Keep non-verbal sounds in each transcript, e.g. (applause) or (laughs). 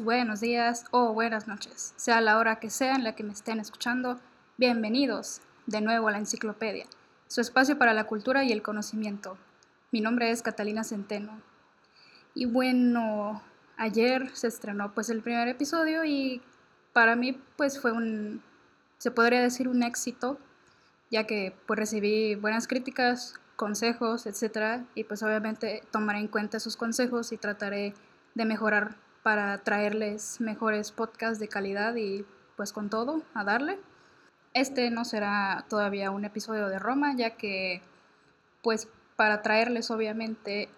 buenos días o buenas noches. Sea la hora que sea en la que me estén escuchando, bienvenidos de nuevo a la enciclopedia, su espacio para la cultura y el conocimiento. Mi nombre es Catalina Centeno. Y bueno, ayer se estrenó pues el primer episodio y para mí pues fue un, se podría decir un éxito, ya que pues recibí buenas críticas, consejos, etcétera, y pues obviamente tomaré en cuenta sus consejos y trataré de mejorar para traerles mejores podcasts de calidad y pues con todo a darle. Este no será todavía un episodio de Roma, ya que pues para traerles obviamente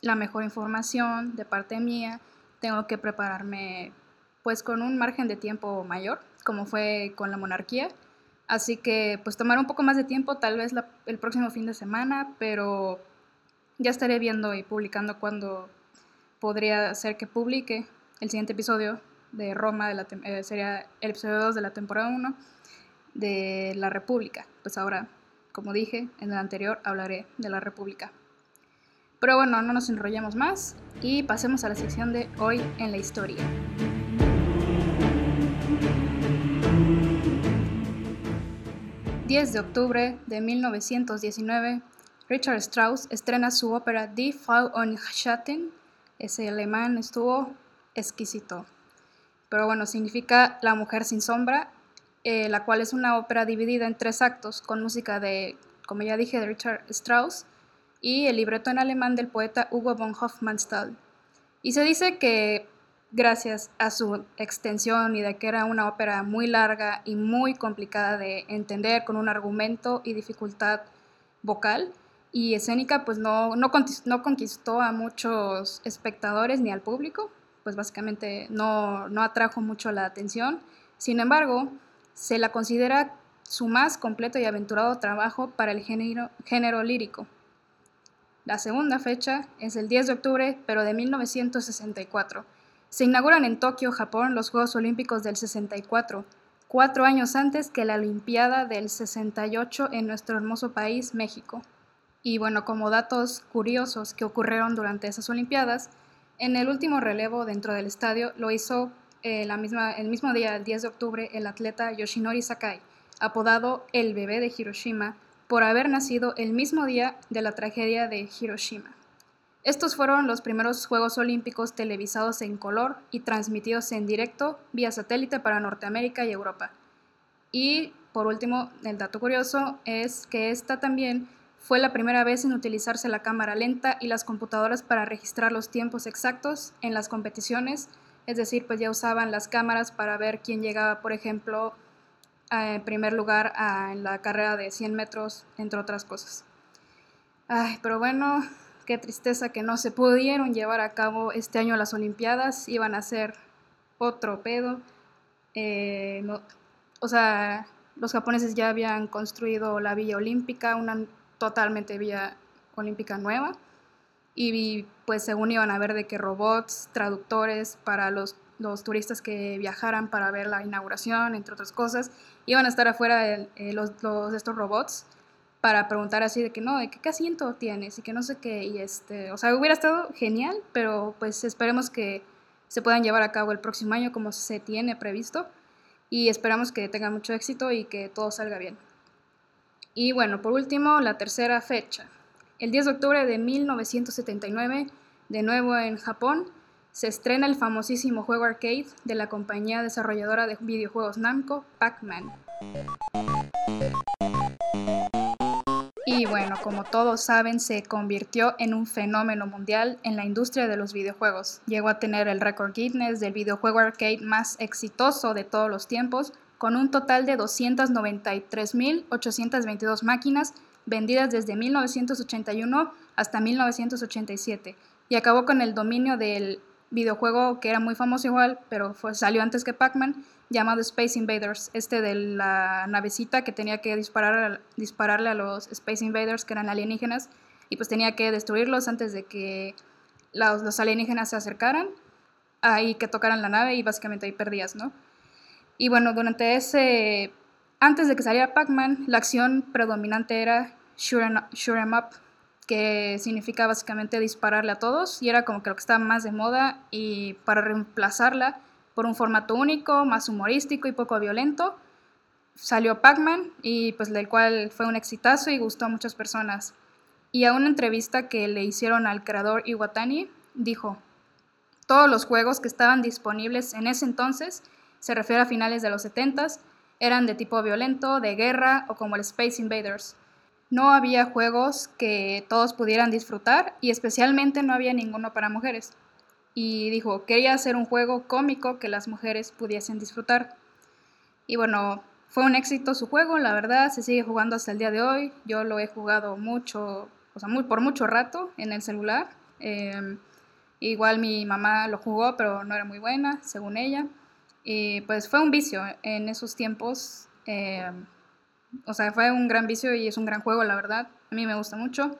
la mejor información de parte mía, tengo que prepararme pues con un margen de tiempo mayor, como fue con la monarquía. Así que pues tomar un poco más de tiempo, tal vez el próximo fin de semana, pero ya estaré viendo y publicando cuando podría ser que publique el siguiente episodio de Roma, de la eh, sería el episodio 2 de la temporada 1 de la República. Pues ahora, como dije en el anterior, hablaré de la República. Pero bueno, no nos enrollemos más y pasemos a la sección de hoy en la historia. ...10 de octubre de 1919... Richard Strauss estrena su ópera Die Frau und Schatten ese alemán estuvo exquisito. Pero bueno, significa La mujer sin sombra, eh, la cual es una ópera dividida en tres actos con música de, como ya dije, de Richard Strauss y el libreto en alemán del poeta Hugo von Hofmannsthal. Y se dice que gracias a su extensión y de que era una ópera muy larga y muy complicada de entender con un argumento y dificultad vocal, y escénica pues no, no, conquistó a muchos espectadores ni al público, pues básicamente no, no atrajo mucho la atención. Sin embargo, se la considera su más completo y aventurado trabajo para el género, género lírico. La segunda fecha es el 10 de octubre, pero de 1964. Se inauguran en Tokio, Japón, los Juegos Olímpicos del 64, cuatro años antes que la Olimpiada del 68 en nuestro hermoso país, México. Y bueno, como datos curiosos que ocurrieron durante esas Olimpiadas, en el último relevo dentro del estadio lo hizo eh, la misma, el mismo día, el 10 de octubre, el atleta Yoshinori Sakai, apodado el bebé de Hiroshima, por haber nacido el mismo día de la tragedia de Hiroshima. Estos fueron los primeros Juegos Olímpicos televisados en color y transmitidos en directo vía satélite para Norteamérica y Europa. Y por último, el dato curioso es que esta también fue la primera vez en utilizarse la cámara lenta y las computadoras para registrar los tiempos exactos en las competiciones, es decir, pues ya usaban las cámaras para ver quién llegaba, por ejemplo, en primer lugar en la carrera de 100 metros, entre otras cosas. Ay, pero bueno, qué tristeza que no se pudieron llevar a cabo este año las Olimpiadas, iban a ser otro pedo. Eh, o sea, los japoneses ya habían construido la Villa Olímpica, una totalmente vía olímpica nueva. Y pues según iban a ver de que robots, traductores para los, los turistas que viajaran para ver la inauguración, entre otras cosas, iban a estar afuera de, eh, los, los, estos robots para preguntar así de que no, de qué asiento tienes y que no sé qué, y este, o sea, hubiera estado genial, pero pues esperemos que se puedan llevar a cabo el próximo año como se tiene previsto. Y esperamos que tenga mucho éxito y que todo salga bien. Y bueno, por último, la tercera fecha. El 10 de octubre de 1979, de nuevo en Japón, se estrena el famosísimo juego arcade de la compañía desarrolladora de videojuegos Namco, Pac-Man. Y bueno, como todos saben, se convirtió en un fenómeno mundial en la industria de los videojuegos. Llegó a tener el récord Guinness del videojuego arcade más exitoso de todos los tiempos, con un total de 293.822 máquinas vendidas desde 1981 hasta 1987 y acabó con el dominio del videojuego que era muy famoso igual, pero salió antes que Pac-Man, llamado Space Invaders, este de la navecita que tenía que disparar, dispararle a los Space Invaders que eran alienígenas y pues tenía que destruirlos antes de que los, los alienígenas se acercaran ahí que tocaran la nave y básicamente ahí perdías, ¿no? Y bueno, durante ese, antes de que saliera Pac-Man, la acción predominante era shoot em, em up, que significa básicamente dispararle a todos y era como que lo que estaba más de moda y para reemplazarla por un formato único, más humorístico y poco violento, salió Pac-Man y pues del cual fue un exitazo y gustó a muchas personas. Y a una entrevista que le hicieron al creador Iwatani, dijo, todos los juegos que estaban disponibles en ese entonces, se refiere a finales de los 70s, eran de tipo violento, de guerra o como el Space Invaders. No había juegos que todos pudieran disfrutar y especialmente no había ninguno para mujeres. Y dijo, quería hacer un juego cómico que las mujeres pudiesen disfrutar. Y bueno, fue un éxito su juego, la verdad, se sigue jugando hasta el día de hoy. Yo lo he jugado mucho, o sea, muy, por mucho rato en el celular. Em, igual mi mamá lo jugó, pero no era muy buena, según ella. Y pues fue un vicio en esos tiempos. Em, o sea, fue un gran vicio y es un gran juego, la verdad. A mí me gusta mucho.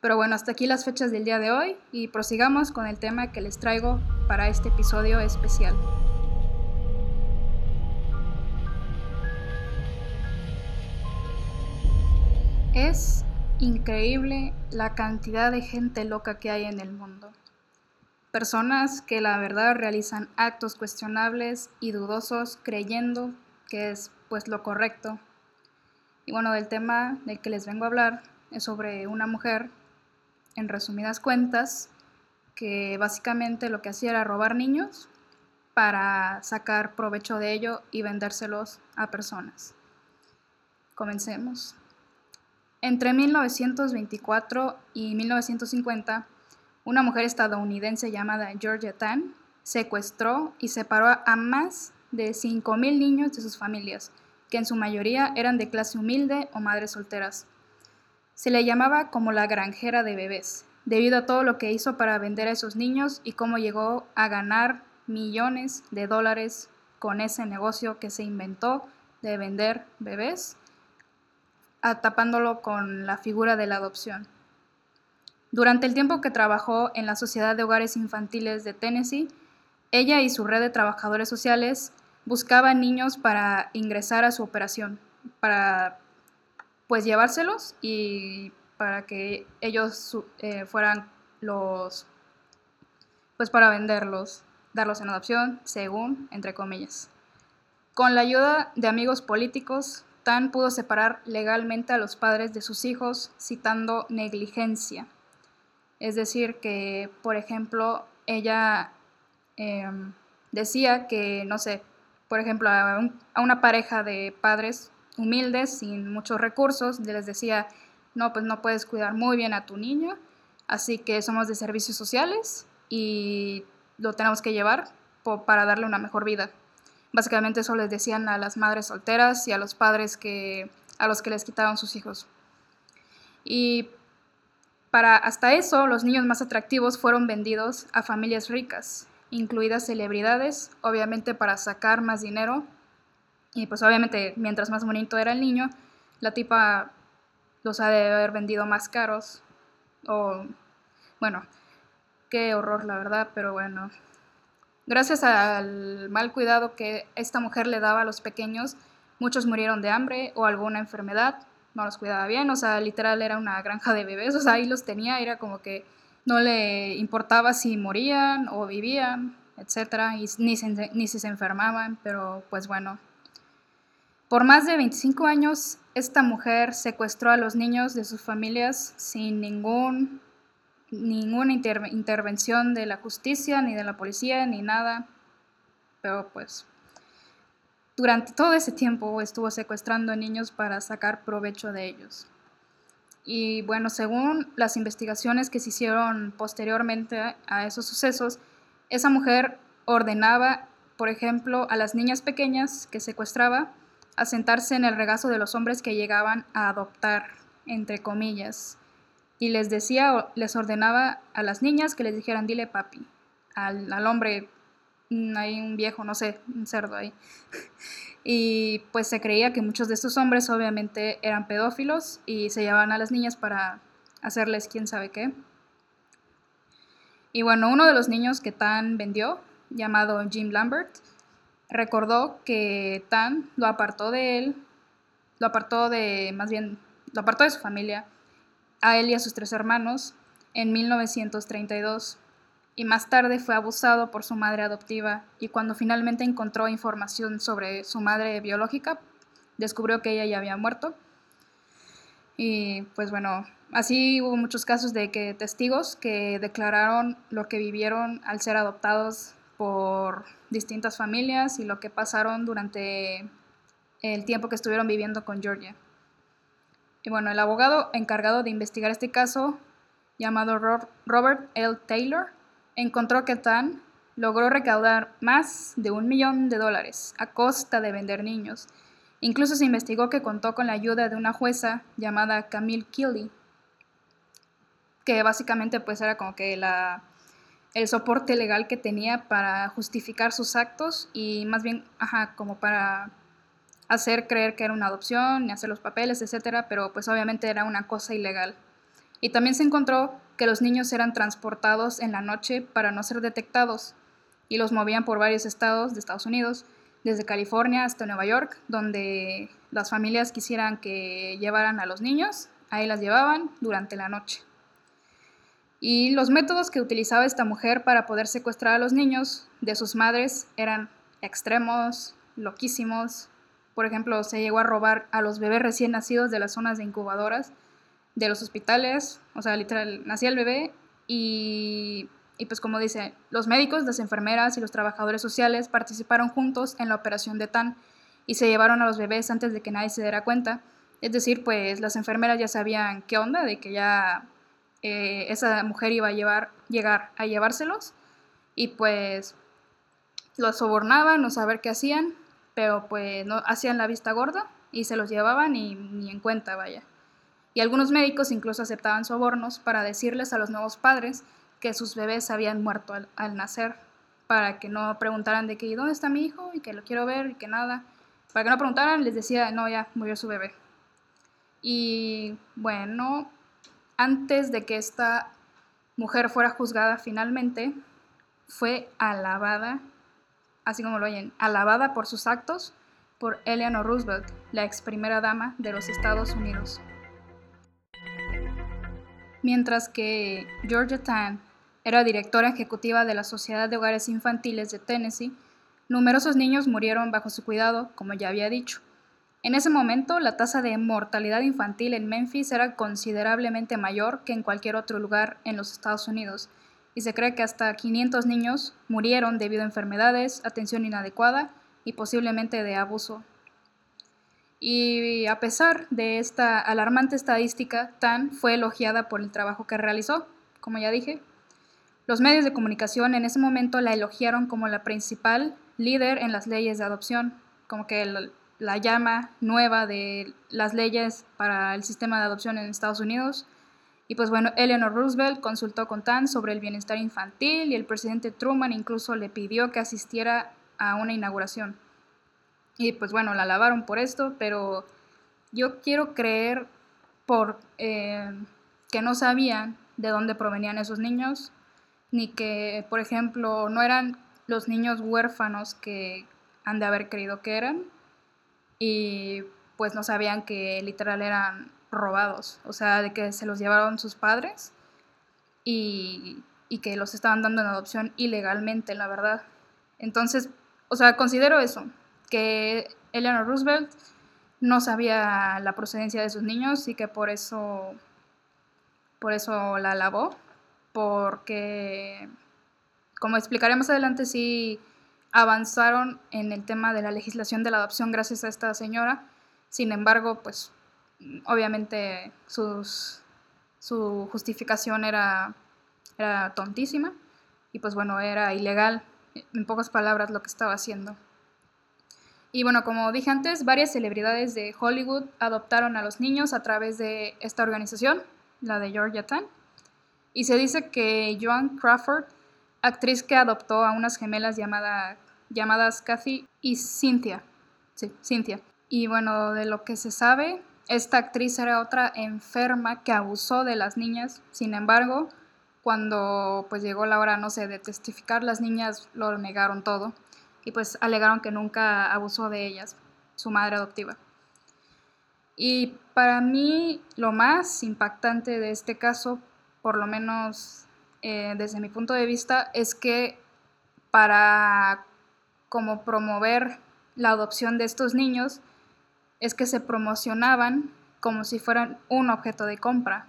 Pero bueno, hasta aquí las fechas del día de hoy y prosigamos con el tema que les traigo para este episodio especial. Es increíble la cantidad de gente loca que hay en el mundo. Personas que la verdad realizan actos cuestionables y dudosos creyendo que es pues lo correcto y bueno, el tema del que les vengo a hablar es sobre una mujer, en resumidas cuentas, que básicamente lo que hacía era robar niños para sacar provecho de ello y vendérselos a personas. Comencemos. Entre 1924 y 1950, una mujer estadounidense llamada Georgia Tan secuestró y separó a más de 5.000 niños de sus familias que en su mayoría eran de clase humilde o madres solteras. Se le llamaba como la granjera de bebés, debido a todo lo que hizo para vender a esos niños y cómo llegó a ganar millones de dólares con ese negocio que se inventó de vender bebés, tapándolo con la figura de la adopción. Durante el tiempo que trabajó en la Sociedad de Hogares Infantiles de Tennessee, ella y su red de trabajadores sociales buscaba niños para ingresar a su operación, para pues llevárselos y para que ellos eh, fueran los, pues para venderlos, darlos en adopción, según, entre comillas. Con la ayuda de amigos políticos, Tan pudo separar legalmente a los padres de sus hijos citando negligencia. Es decir, que, por ejemplo, ella em, decía que, no sé, por ejemplo, a, una pareja de padres humildes, sin muchos recursos, les decía, no, pues no puedes cuidar muy bien a tu niño, así que somos de servicios sociales y lo tenemos que llevar para darle una mejor vida. Básicamente eso les decían a las madres solteras y a los padres que, a los que les quitaban sus hijos. Y para hasta eso, los niños más atractivos fueron vendidos a familias ricas incluidas celebridades, obviamente para sacar más dinero. Y pues obviamente mientras más bonito era el niño, la tipa los ha de haber vendido más caros. O bueno, qué horror la verdad, pero bueno. Gracias al mal cuidado que esta mujer le daba a los pequeños, muchos murieron de hambre o alguna enfermedad, no los cuidaba bien, o sea, literal era una granja de bebés, o sea, ahí los tenía, era como que no le importaba si morían o vivían, etcétera, y ni, ni si se enfermaban, pero pues bueno. Por más de 25 años, esta mujer secuestró a los niños de sus familias sin ningún, ninguna intervención de la justicia, ni de la policía, ni nada. Pero pues, durante todo ese tiempo estuvo secuestrando niños para sacar provecho de ellos. Y bueno, según las investigaciones que se hicieron posteriormente a esos sucesos, esa mujer ordenaba, por ejemplo, a las niñas pequeñas que secuestraba a sentarse en el regazo de los hombres que llegaban a adoptar, entre comillas. Y les decía, les ordenaba a las niñas que les dijeran, dile papi, al, al hombre, hay un viejo, no sé, un cerdo ahí. (laughs) y pues se creía que muchos de estos hombres obviamente eran pedófilos y se llevaban a las niñas para hacerles quién sabe qué. Y bueno, uno de los niños que Tan vendió, llamado Jim Lambert, recordó que Tan lo apartó de él, lo apartó de, más bien, lo apartó de su familia, a él y a sus tres hermanos en 1932 y más tarde fue abusado por su madre adoptiva y cuando finalmente encontró información sobre su madre biológica, descubrió que ella ya había muerto. Y pues bueno, así hubo muchos casos de que testigos que declararon lo que vivieron al ser adoptados por distintas familias y lo que pasaron durante el tiempo que estuvieron viviendo con Georgia. Y bueno, el abogado encargado de investigar este caso, llamado Robert L. Taylor, encontró que Tan logró recaudar más de un millón de dólares a costa de vender niños. Incluso se investigó que contó con la ayuda de una jueza llamada Camille Kelly, que básicamente pues era como que la, el soporte legal que tenía para justificar sus actos y más bien, ajá, como para hacer creer que era una adopción, y hacer los papeles, etcétera, pero pues obviamente era una cosa ilegal. Y también se encontró que los niños eran transportados en la noche para no ser detectados y los movían por varios estados de Estados Unidos, desde California hasta Nueva York, donde las familias quisieran que llevaran a los niños, ahí las llevaban durante la noche. Y los métodos que utilizaba esta mujer para poder secuestrar a los niños de sus madres eran extremos, loquísimos. Por ejemplo, se llegó a robar a los bebés recién nacidos de las zonas de incubadoras de los hospitales, o sea, literal, nacía el bebé y, y, pues como dice, los médicos, las enfermeras y los trabajadores sociales participaron juntos en la operación de TAN y se llevaron a los bebés antes de que nadie se diera cuenta. Es decir, pues las enfermeras ya sabían qué onda, de que ya eh, esa mujer iba a llevar, llegar a llevárselos y pues los sobornaban, no saber qué hacían, pero pues no hacían la vista gorda y se los llevaban y ni en cuenta, vaya y algunos médicos incluso aceptaban sobornos para decirles a los nuevos padres que sus bebés habían muerto al, nacer, para que no preguntaran de que dónde está mi hijo? y que lo quiero ver y que nada. Para que no preguntaran, les decía, no, ya murió su bebé. Y bueno, antes de que esta mujer fuera juzgada finalmente, fue alabada, así como lo oyen, alabada por sus actos por Eleanor Roosevelt, la ex primera dama de los Estados Unidos mientras que Georgia Tan era directora ejecutiva de la Sociedad de Hogares Infantiles de Tennessee, numerosos niños murieron bajo su cuidado, como ya había dicho. En ese momento, la tasa de mortalidad infantil en Memphis era considerablemente mayor que en cualquier otro lugar en los Estados Unidos, y se cree que hasta 500 niños murieron debido a enfermedades, atención inadecuada y posiblemente de abuso y a pesar de esta alarmante estadística, Tan fue elogiada por el trabajo que realizó, como ya dije. Los medios de comunicación en ese momento la elogiaron como la principal líder en las leyes de adopción, como que la llama nueva de las leyes para el sistema de adopción en Estados Unidos. Y pues bueno, Eleanor Roosevelt consultó con Tan sobre el bienestar infantil y el presidente Truman incluso le pidió que asistiera a una inauguración. Y pues bueno, la lavaron por esto, pero yo quiero creer por eh, que no sabían de dónde provenían esos niños, ni que, por ejemplo, no eran los niños huérfanos que han de haber creído que eran, y pues no sabían que literal eran robados, o sea, de que se los llevaron sus padres y, y que los estaban dando en adopción ilegalmente, la verdad. Entonces, o sea, considero eso, que Eleanor Roosevelt no sabía la procedencia de sus niños y que por eso, por eso la alabó, porque, como explicaré más adelante, sí avanzaron en el tema de la legislación de la adopción gracias a esta señora. Sin embargo, pues obviamente su justificación era, era tontísima y pues bueno, era ilegal, en pocas palabras, lo que estaba haciendo. Y bueno, como dije antes, varias celebridades de Hollywood adoptaron a los niños a través de esta organización, la de Georgia Tan. Y se dice que Joan Crawford, actriz que adoptó a unas gemelas llamadas Kathy y Cynthia. Sí, Cynthia. Y bueno, de lo que se sabe, esta actriz era otra enferma que abusó de las niñas. Sin embargo, cuando pues llegó la hora, no sé, de testificar, las niñas lo negaron todo y pues alegaron que nunca abusó de ellas, su madre adoptiva. Y para mí lo más impactante de este caso, por lo menos eh, desde mi punto de vista, es que para como promover la adopción de estos niños, es que se promocionaban como si fueran un objeto de compra.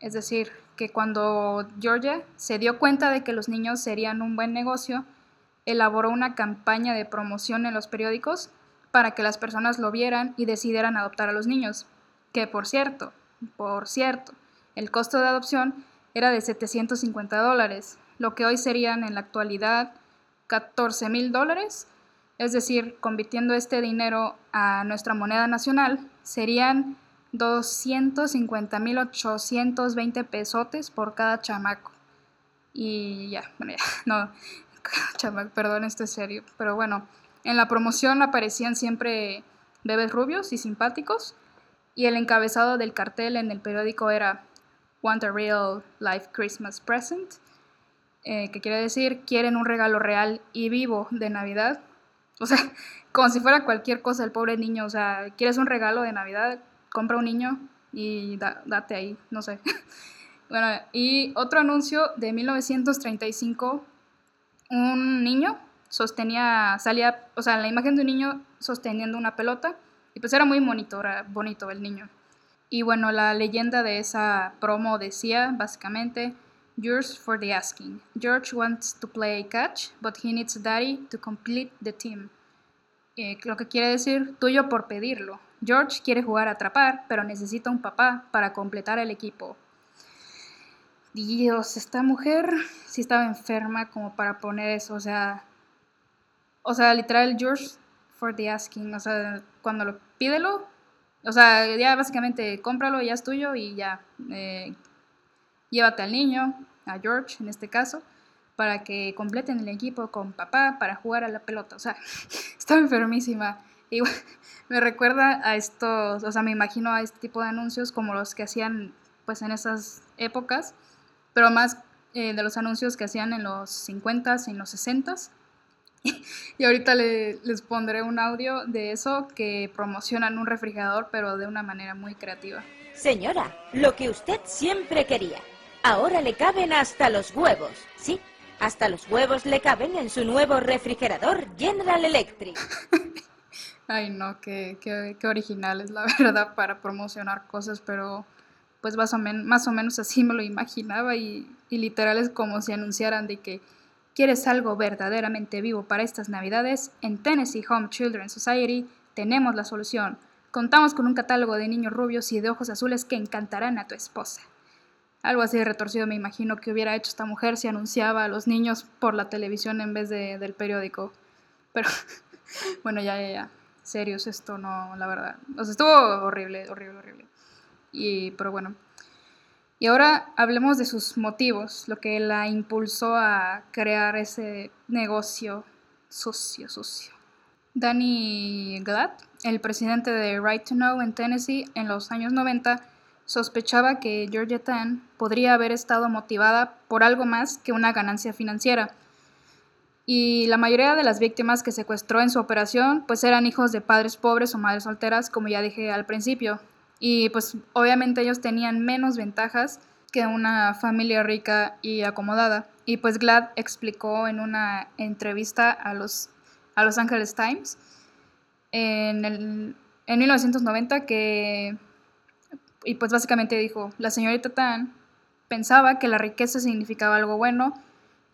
Es decir, que cuando Georgia se dio cuenta de que los niños serían un buen negocio, elaboró una campaña de promoción en los periódicos para que las personas lo vieran y decidieran adoptar a los niños. Que por cierto, por cierto, el costo de adopción era de 750 dólares, lo que hoy serían en la actualidad 14 mil dólares, es decir, convirtiendo este dinero a nuestra moneda nacional, serían 250 mil 820 pesotes por cada chamaco. Y ya, bueno, ya, (laughs) no, chamaco, (laughs) perdón, esto es serio, pero bueno, en la promoción aparecían siempre bebés rubios y simpáticos y el encabezado del cartel en el periódico era Want a Real Life Christmas Present, eh, que quiere decir quieren un regalo real y vivo de Navidad. O sea, (laughs) como si fuera cualquier cosa el pobre niño, o sea, quieres un regalo de Navidad, compra un niño y date ahí, no sé. (laughs) bueno, y otro anuncio de 1935, un niño sostenía, salía, o sea, la imagen de un niño sosteniendo una pelota y pues era muy bonito, era bonito el niño. Y bueno, la leyenda de esa promo decía básicamente, Yours for the asking. George wants to play catch, but he needs daddy to complete the team. Eh, lo que quiere decir tuyo por pedirlo. George quiere jugar a atrapar, pero necesita un papá para completar el equipo. Dios, esta mujer sí estaba enferma como para poner eso, o sea, o sea, literal, George for the asking. O sea, cuando lo pídelo, o sea, ya básicamente cómpralo, ya es tuyo y ya. Eh, llévate al niño, a George en este caso, para que completen el equipo con papá para jugar a la pelota. O sea, (laughs) estaba enfermísima. Y (laughs) me recuerda a estos, o sea, me imagino a este tipo de anuncios como los que hacían pues en esas épocas, pero más eh, de los anuncios que hacían en los 50s y en los 60s (laughs) y ahorita les pondré un audio de eso que promocionan un refrigerador, pero de una manera muy creativa. Señora, lo que usted siempre quería. Ahora le caben hasta los huevos. Sí, hasta los huevos le caben en su nuevo refrigerador General Electric. (laughs) Ay, no, qué, qué, qué original es la (laughs) verdad para promocionar cosas, pero pues más o, menos así me lo imaginaba y, y literal es como si anunciaran de que ¿Quieres algo verdaderamente vivo para estas Navidades? En Tennessee Home Children's Society tenemos la solución. Contamos con un catálogo de niños rubios y de ojos azules que encantarán a tu esposa. Algo así de retorcido me imagino que hubiera hecho esta mujer si anunciaba a los niños por la televisión en vez de, del periódico. Pero (laughs) bueno, ya, ya, ya. Serios, esto no, la verdad. O sea, estuvo horrible, horrible, horrible. Y, pero bueno, y ahora hablemos de sus motivos, lo que la impulsó a crear ese negocio sucio, sucio. Danny Glad, el presidente de Right to Know en Tennessee en los años 90, sospechaba que Georgia Tan podría haber estado motivada por algo más que una ganancia financiera. Y la mayoría de las víctimas que secuestró en su operación pues eran hijos de padres pobres o madres solteras, como ya dije al principio, y pues obviamente ellos tenían menos ventajas que una familia rica y acomodada. Y pues Glad explicó en una entrevista a los, a Los Angeles Times en, el, en 1990 que, y pues básicamente dijo, la señorita Tan pensaba que la riqueza significaba algo bueno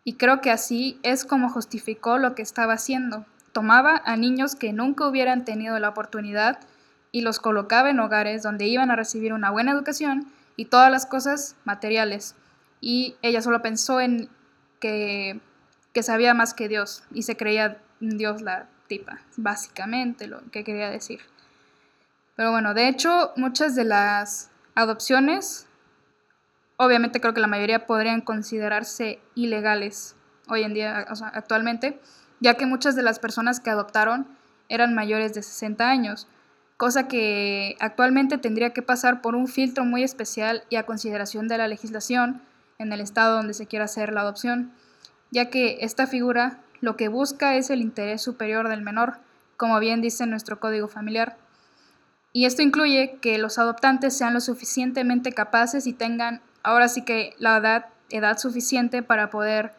y creo que así es como justificó lo que estaba haciendo. Tomaba a niños que nunca hubieran tenido la oportunidad y los colocaba en hogares donde iban a recibir una buena educación y todas las cosas materiales. Y ella solo pensó en que, que sabía más que Dios y se creía Dios la tipa, básicamente lo que quería decir. Pero bueno, de hecho, muchas de las adopciones, obviamente creo que la mayoría podrían considerarse ilegales hoy en día, o sea, actualmente, ya que muchas de las personas que adoptaron eran mayores de 60 años cosa que actualmente tendría que pasar por un filtro muy especial y a consideración de la legislación en el estado donde se quiera hacer la adopción, ya que esta figura lo que busca es el interés superior del menor, como bien dice nuestro código familiar. Y esto incluye que los adoptantes sean lo suficientemente capaces y tengan ahora sí que la edad, edad suficiente para poder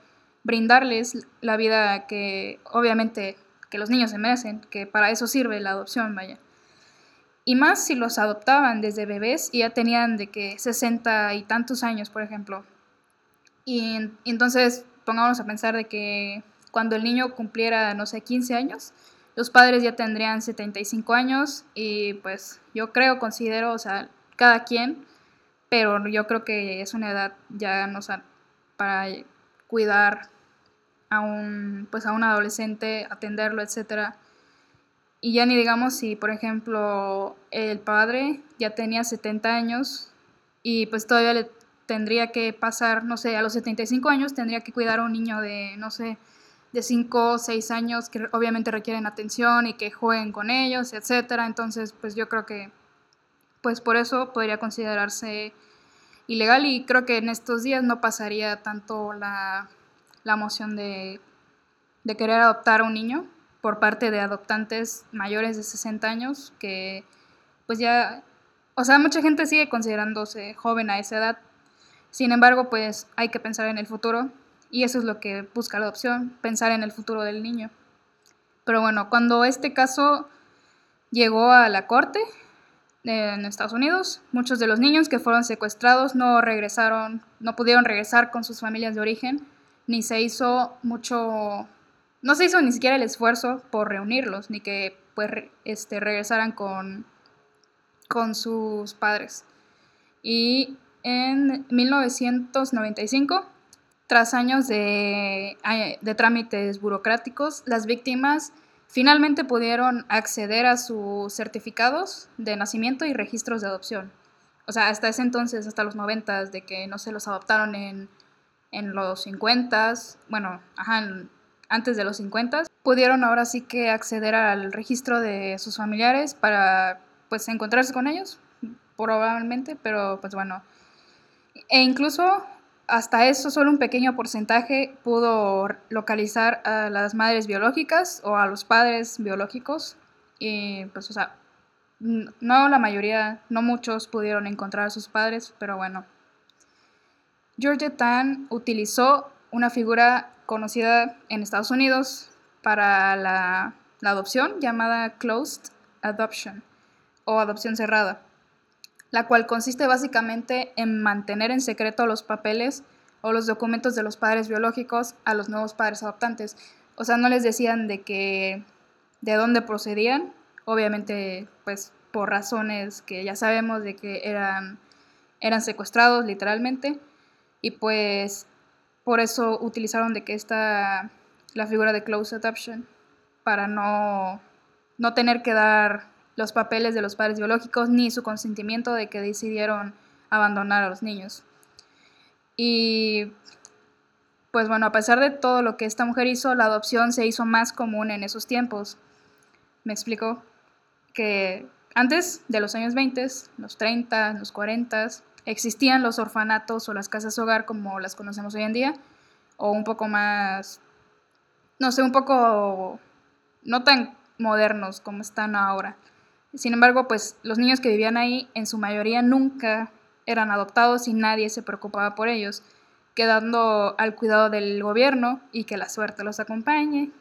brindarles la vida que obviamente que los niños se merecen, que para eso sirve la adopción, vaya. Y más si los adoptaban desde bebés y ya tenían de que 60 y tantos años, por ejemplo. Y, entonces pongámonos a pensar de que cuando el niño cumpliera, no sé, 15 años, los padres ya tendrían 75 años y pues yo creo, considero, o sea, cada quien, pero yo creo que es una edad ya no sé, para cuidar a un pues a un adolescente, atenderlo, etcétera. Y ya ni digamos si, por ejemplo, el padre ya tenía 70 años y pues todavía le tendría que pasar, no sé, a los 75 años tendría que cuidar a un niño de, no sé, de 5 o 6 años que obviamente requieren atención y que jueguen con ellos, etcétera. Entonces, pues yo creo que pues por eso podría considerarse ilegal y creo que en estos días no pasaría tanto la, la moción de, de querer adoptar a un niño por parte de adoptantes mayores de 60 años que pues ya, o sea, mucha gente sigue considerándose joven a esa edad. Sin embargo, pues hay que pensar en el futuro y eso es lo que busca la adopción, pensar en el futuro del niño. Pero bueno, cuando este caso llegó a la corte en Estados Unidos, muchos de los niños que fueron secuestrados no regresaron, no pudieron regresar con sus familias de origen, ni se hizo mucho, no se hizo ni siquiera el esfuerzo por reunirlos, ni que pues este, regresaran con, con sus padres. Y en 1995 tras años de, trámites burocráticos, las víctimas finalmente pudieron acceder a sus certificados de nacimiento y registros de adopción. O sea, hasta ese entonces, hasta los 90, de que no se los adoptaron en, los 50, bueno, ajá, antes de los 50, pudieron ahora sí que acceder al registro de sus familiares para pues encontrarse con ellos, probablemente, pero pues bueno. E incluso hasta eso solo un pequeño porcentaje pudo localizar a las madres biológicas o a los padres biológicos. Y pues, o sea, no la mayoría, no muchos pudieron encontrar a sus padres, pero bueno. George Tan utilizó una figura conocida en Estados Unidos para la, la adopción llamada closed adoption o adopción cerrada la cual consiste básicamente en mantener en secreto los papeles o los documentos de los padres biológicos a los nuevos padres adoptantes. O sea, no les decían de que de dónde procedían, obviamente pues por razones que ya sabemos de que eran eran secuestrados literalmente y pues por eso utilizaron de que esta la figura de close adoption para no no tener que dar los papeles de los padres biológicos ni su consentimiento de que decidieron abandonar a los niños. Y pues bueno, a pesar de todo lo que esta mujer hizo, la adopción se hizo más común en esos tiempos. Me explico que antes de los años 20, los 30, los 40, existían los orfanatos o las casas hogar como las conocemos hoy en día, o un poco más, no sé, un poco no tan modernos como están ahora. Sin embargo, pues los niños que vivían ahí en su mayoría nunca eran adoptados y nadie se preocupaba por ellos, quedando al cuidado del gobierno y que la suerte los acompañe,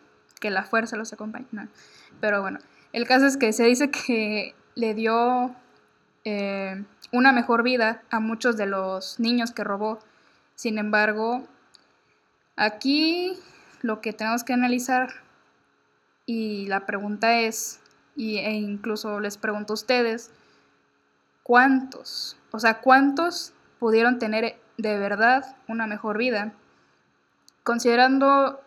que la fuerza los acompañe. Pero bueno, el caso es que se dice que le dio eh, una mejor vida a muchos de los niños que robó. Sin embargo, aquí lo que tenemos que analizar y la pregunta es, y, e incluso les pregunto a ustedes, ¿cuántos? O sea, ¿cuántos pudieron tener de verdad una mejor vida? Considerando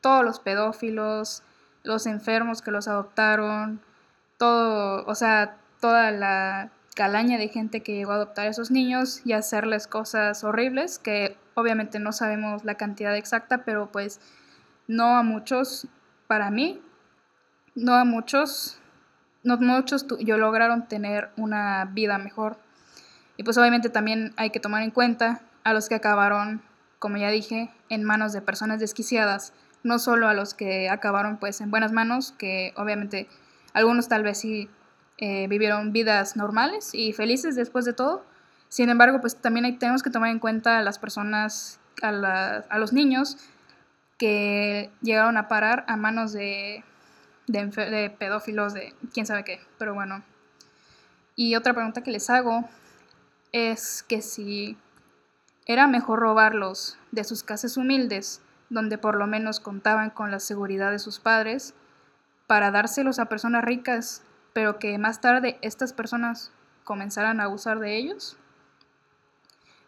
todos los pedófilos, los enfermos que los adoptaron, todo, o sea, toda la calaña de gente que llegó a adoptar a esos niños y hacerles cosas horribles, que obviamente no sabemos la cantidad exacta, pero pues no a muchos, para mí, no a muchos no muchos yo lograron tener una vida mejor. Y pues obviamente también hay que tomar en cuenta a los que acabaron, como ya dije, en manos de personas desquiciadas, no solo a los que acabaron pues en buenas manos, que obviamente algunos tal vez sí eh, vivieron vidas normales y felices después de todo. Sin embargo, pues también tenemos que tomar en cuenta a las personas, a, los niños que llegaron a parar a manos de, de, de pedófilos, de quién sabe qué. Pero bueno. Y otra pregunta que les hago es que si era mejor robarlos de sus casas humildes, donde por lo menos contaban con la seguridad de sus padres, para dárselos a personas ricas, pero que más tarde estas personas comenzaran a abusar de ellos.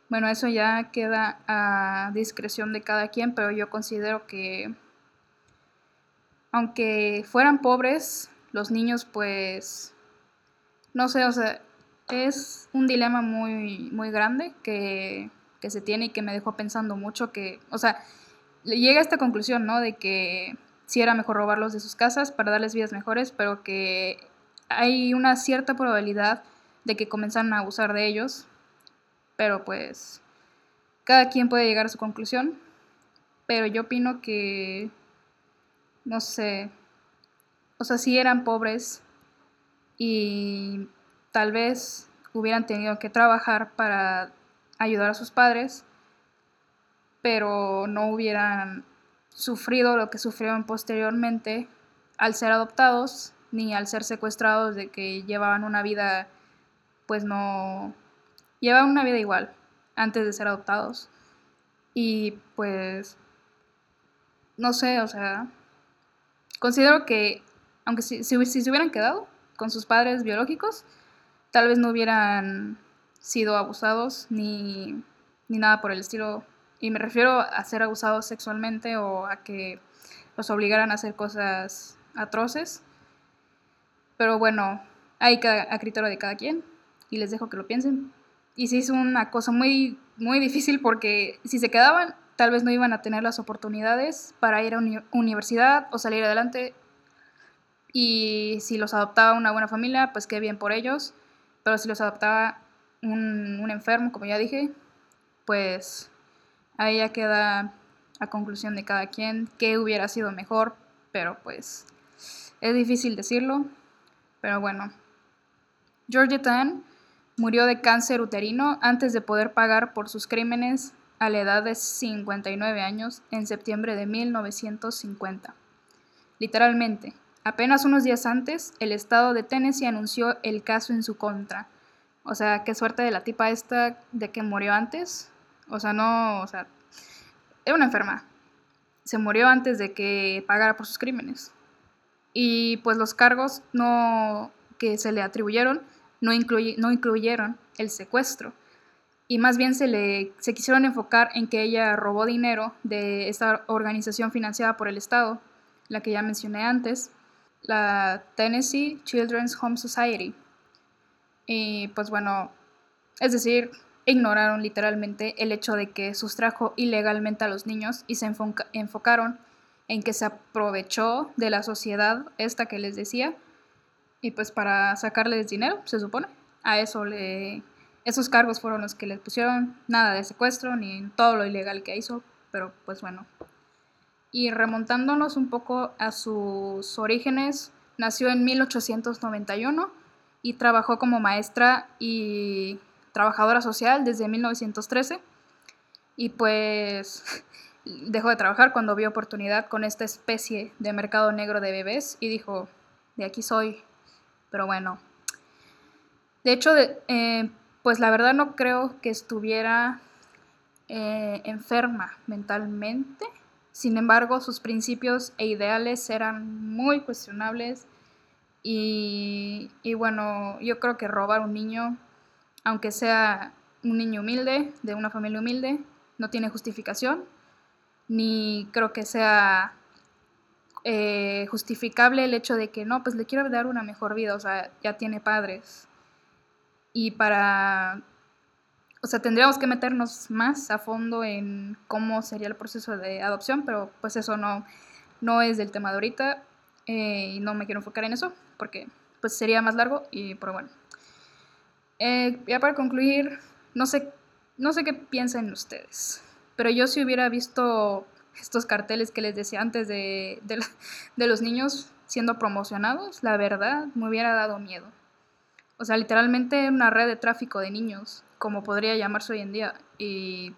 Bueno, eso ya queda a discreción de cada quien, pero yo considero que aunque fueran pobres, los niños pues, no sé, o sea, es un dilema muy, muy grande que, que se tiene y que me dejó pensando mucho que, o sea, llega a esta conclusión, ¿no? De que sí era mejor robarlos de sus casas para darles vidas mejores, pero que hay una cierta probabilidad de que comenzaran a abusar de ellos. Pero pues cada quien puede llegar a su conclusión. Pero yo opino que, no sé, o sea, si eran pobres y tal vez hubieran tenido que trabajar para ayudar a sus padres, pero no hubieran sufrido lo que sufrieron posteriormente al ser adoptados ni al ser secuestrados de que llevaban una vida pues no llevaban una vida igual antes de ser adoptados y pues no sé, o sea, considero que aunque si, si, si se hubieran quedado con sus padres biológicos, tal vez no hubieran sido abusados ni, ni nada por el estilo y me refiero a ser abusados sexualmente o a que los obligaran a hacer cosas atroces. Pero bueno, hay a criterio de cada quien y les dejo que lo piensen. Y sí es una cosa muy, muy difícil porque si se quedaban, tal vez no iban a tener las oportunidades para ir a una universidad o salir adelante. Y si los adoptaba una buena familia, pues qué bien por ellos. Pero si los adoptaba un, un enfermo, como ya dije, pues Ahí ya queda a conclusión de cada quien qué hubiera sido mejor, pero pues es difícil decirlo. Pero bueno, Georgette Ann murió de cáncer uterino antes de poder pagar por sus crímenes a la edad de 59 años en septiembre de 1950. Literalmente, apenas unos días antes, el estado de Tennessee anunció el caso en su contra. O sea, qué suerte de la tipa esta de que murió antes, o sea, no, o sea, era una enferma. Se murió antes de que pagara por sus crímenes. Y pues los cargos no, que se le atribuyeron no, no incluyeron el secuestro. Y más bien se, le, se quisieron enfocar en que ella robó dinero de esta organización financiada por el Estado, la que ya mencioné antes, la Tennessee Children's Home Society. Y pues bueno, es decir, ignoraron literalmente el hecho de que sustrajo ilegalmente a los niños y se enfocaron en que se aprovechó de la sociedad esta que les decía y pues para sacarles dinero, se supone. A eso le esos cargos fueron los que le pusieron, nada de secuestro ni todo lo ilegal que hizo, pero pues bueno. Y remontándonos un poco a sus orígenes, nació en 1891 y trabajó como maestra y trabajadora social desde 1913 y pues dejó de trabajar cuando vio oportunidad con esta especie de mercado negro de bebés y dijo, de aquí soy, pero bueno. De hecho, eh, pues la verdad no creo que estuviera eh, enferma mentalmente, sin embargo sus principios e ideales eran muy cuestionables y, y bueno, yo creo que robar un niño aunque sea un niño humilde, de una familia humilde, no tiene justificación, ni creo que sea eh, justificable el hecho de que no, pues le quiero dar una mejor vida, o sea, ya tiene padres. Y para, o sea, tendríamos que meternos más a fondo en cómo sería el proceso de adopción, pero pues eso no, no es del tema de ahorita eh, y no me quiero enfocar en eso, porque pues sería más largo y, pero bueno. Eh, ya para concluir, no sé, no sé qué piensan ustedes, pero yo si hubiera visto estos carteles que les decía antes de, de, los niños siendo promocionados, la verdad me hubiera dado miedo. o sea, literalmente una red de tráfico de niños, como podría llamarse hoy en día, y,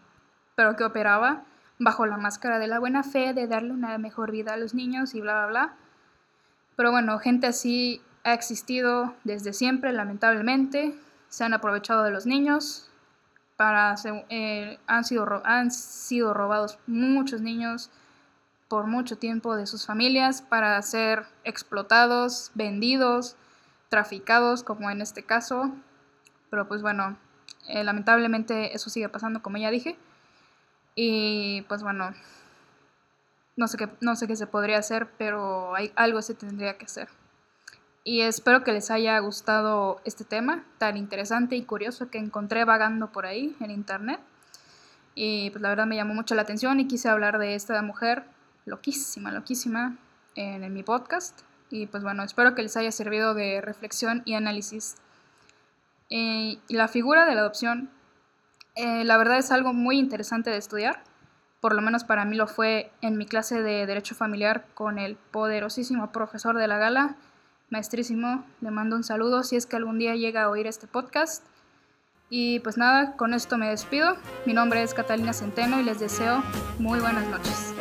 pero que operaba bajo la máscara de la buena fe, de darle una mejor vida a los niños y bla, bla, bla. Pero bueno, gente así ha existido desde siempre, lamentablemente. Se han aprovechado de los niños. Para, eh, han, sido, han sido robados muchos niños por mucho tiempo de sus familias para ser explotados, vendidos, traficados, como en este caso. Pero pues bueno, eh, lamentablemente eso sigue pasando, como ya dije. Y pues bueno, no sé qué, no sé qué se podría hacer, pero hay, algo se tendría que hacer. Y espero que les haya gustado este tema tan interesante y curioso que encontré vagando por ahí en internet. Y pues la verdad me llamó mucho la atención y quise hablar de esta mujer loquísima, loquísima en, mi podcast. Y pues bueno, espero que les haya servido de reflexión y análisis. La figura de la adopción, eh, la verdad es algo muy interesante de estudiar. Por lo menos para mí lo fue en mi clase de Derecho Familiar con el poderosísimo profesor de la gala, maestrísimo. Le mando un saludo si es que algún día llega a oír este podcast. Y pues nada, con esto me despido. Mi nombre es Catalina Centeno y les deseo muy buenas noches.